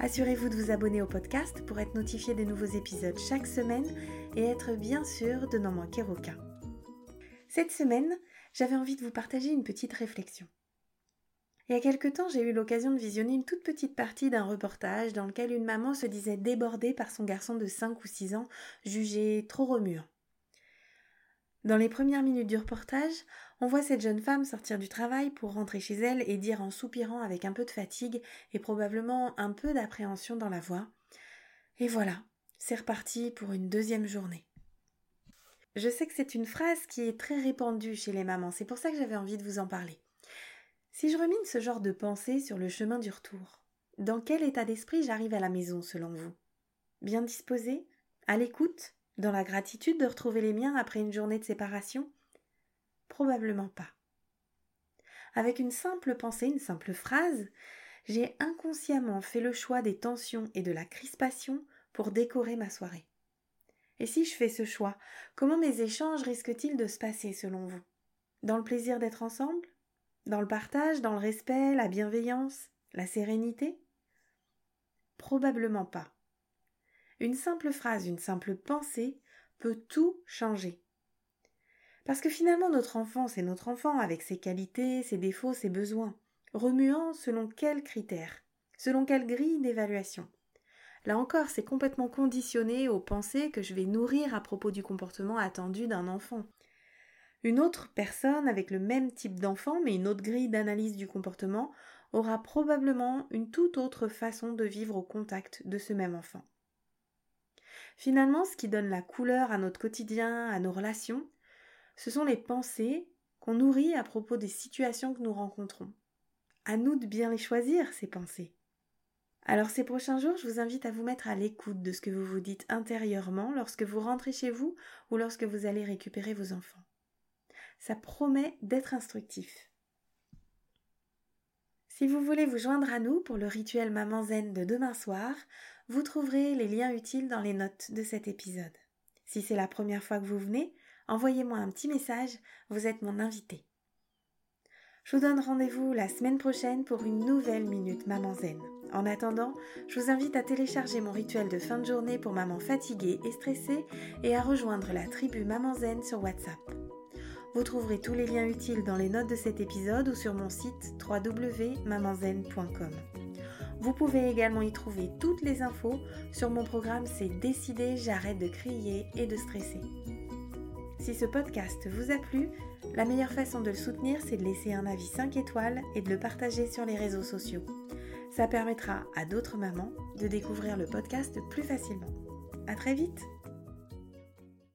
Assurez-vous de vous abonner au podcast pour être notifié des nouveaux épisodes chaque semaine et être bien sûr de n'en manquer aucun. Cette semaine, j'avais envie de vous partager une petite réflexion. Il y a quelque temps, j'ai eu l'occasion de visionner une toute petite partie d'un reportage dans lequel une maman se disait débordée par son garçon de 5 ou 6 ans, jugé trop remuant. Dans les premières minutes du reportage, on voit cette jeune femme sortir du travail pour rentrer chez elle et dire en soupirant avec un peu de fatigue et probablement un peu d'appréhension dans la voix Et voilà, c'est reparti pour une deuxième journée. Je sais que c'est une phrase qui est très répandue chez les mamans, c'est pour ça que j'avais envie de vous en parler. Si je remine ce genre de pensée sur le chemin du retour, dans quel état d'esprit j'arrive à la maison selon vous? Bien disposée? À l'écoute? Dans la gratitude de retrouver les miens après une journée de séparation? Probablement pas. Avec une simple pensée, une simple phrase, j'ai inconsciemment fait le choix des tensions et de la crispation pour décorer ma soirée. Et si je fais ce choix, comment mes échanges risquent-ils de se passer selon vous? Dans le plaisir d'être ensemble? Dans le partage, dans le respect, la bienveillance, la sérénité? Probablement pas. Une simple phrase, une simple pensée peut tout changer. Parce que finalement notre enfant, c'est notre enfant avec ses qualités, ses défauts, ses besoins, remuant selon quels critères, selon quelle grille d'évaluation. Là encore, c'est complètement conditionné aux pensées que je vais nourrir à propos du comportement attendu d'un enfant. Une autre personne avec le même type d'enfant, mais une autre grille d'analyse du comportement, aura probablement une toute autre façon de vivre au contact de ce même enfant. Finalement, ce qui donne la couleur à notre quotidien, à nos relations, ce sont les pensées qu'on nourrit à propos des situations que nous rencontrons. À nous de bien les choisir, ces pensées. Alors ces prochains jours, je vous invite à vous mettre à l'écoute de ce que vous vous dites intérieurement lorsque vous rentrez chez vous ou lorsque vous allez récupérer vos enfants. Ça promet d'être instructif. Si vous voulez vous joindre à nous pour le rituel Maman Zen de demain soir, vous trouverez les liens utiles dans les notes de cet épisode. Si c'est la première fois que vous venez, envoyez-moi un petit message, vous êtes mon invité. Je vous donne rendez-vous la semaine prochaine pour une nouvelle Minute Maman Zen. En attendant, je vous invite à télécharger mon rituel de fin de journée pour maman fatiguée et stressée et à rejoindre la tribu Maman Zen sur WhatsApp. Vous trouverez tous les liens utiles dans les notes de cet épisode ou sur mon site www.mamanzen.com. Vous pouvez également y trouver toutes les infos sur mon programme C'est décidé, j'arrête de crier et de stresser. Si ce podcast vous a plu, la meilleure façon de le soutenir, c'est de laisser un avis 5 étoiles et de le partager sur les réseaux sociaux. Ça permettra à d'autres mamans de découvrir le podcast plus facilement. À très vite!